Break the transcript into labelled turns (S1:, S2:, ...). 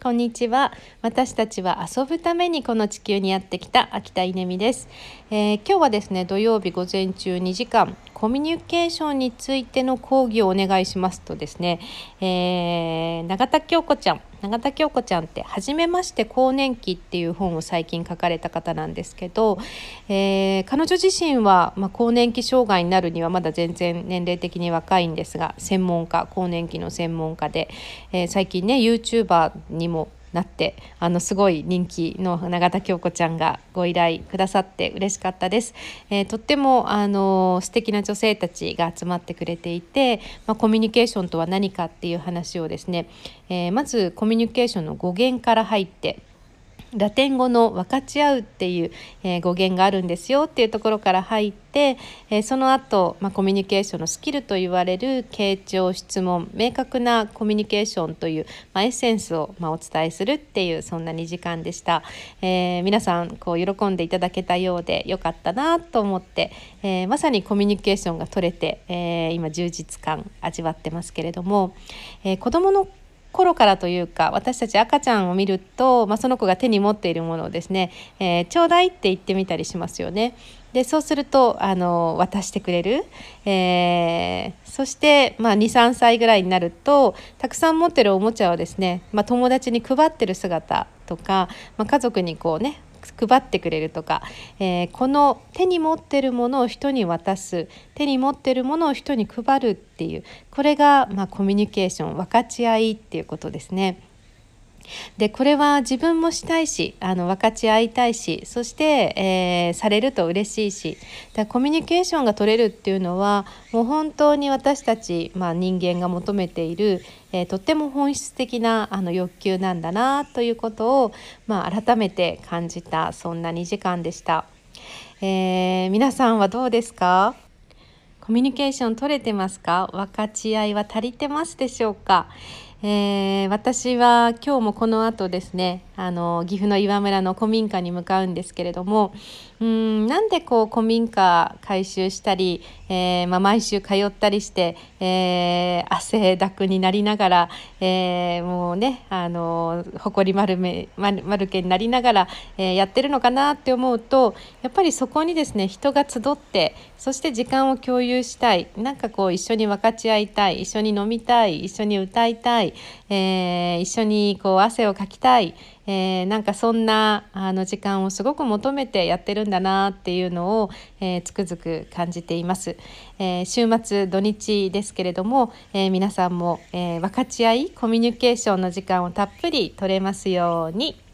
S1: こんにちは。私たちは遊ぶためにこの地球にやってきた秋田稲美です、えー、今日はですね土曜日午前中2時間コミュニケーションについての講義をお願いしますとですね、えー、永田京子ちゃん永田京子ちゃんって「はじめまして更年期」っていう本を最近書かれた方なんですけど、えー、彼女自身は、まあ、更年期障害になるにはまだ全然年齢的に若いんですが専門家更年期の専門家で、えー、最近ね YouTuber にもなってあのすごい人気の永田京子ちゃんがご依頼くださって嬉しかったです。えー、とってもあの素敵な女性たちが集まってくれていて、まあ、コミュニケーションとは何かっていう話をですね、えー、まずコミュニケーションの語源から入ってラテン語の分かち合うっていう、え、語源があるんですよっていうところから入って、え、その後、まあ、コミュニケーションのスキルと言われる傾聴質問明確なコミュニケーションという、まあ、エッセンスを、ま、お伝えするっていうそんな2時間でした、えー、皆さんこう喜んでいただけたようでよかったなと思って、えまさにコミュニケーションが取れて、え今充実感味わってますけれども、え、子どもの頃からというか私たち赤ちゃんを見ると、まあ、その子が手に持っているものをですね「えー、ちょうだい」って言ってみたりしますよね。でそうするとあの渡してくれる、えー、そして、まあ、23歳ぐらいになるとたくさん持ってるおもちゃをですね、まあ、友達に配ってる姿とか、まあ、家族にこうね配ってくれるとか、えー、この手に持ってるものを人に渡す手に持ってるものを人に配るっていうこれが、ま、コミュニケーション分かち合いっていうことですね。でこれは自分もしたいしあの分かち合いたいしそして、えー、されると嬉しいしだコミュニケーションが取れるっていうのはもう本当に私たち、まあ、人間が求めている、えー、とっても本質的なあの欲求なんだなということを、まあ、改めて感じたそんな2時間でした。えー、皆さんはどうですか？コミュニケーション取れてますか？分かち合いは足りてますでしょうか？えー、私は今日もこの後ですねあの岐阜の岩村の古民家に向かうんですけれどもうんなんでこう古民家改修したり、えー、まあ、毎週通ったりして、えー、汗だくになりながら、えもうねあの誇り丸め丸けになりながら、えやってるのかなって思うとやっぱりそこにですね人が集ってそして時間を共有したい。なんかこう一緒に分かち合いたい一緒に飲みたい一緒に歌いたい、え一緒にこう汗をかきたいえー、なんかそんなあの時間をすごく求めてやってるんだなっていうのを、えー、つくづく感じています、えー、週末土日ですけれども、えー、皆さんも、え分かち合いコミュニケーションの時間をたっぷり取れますように。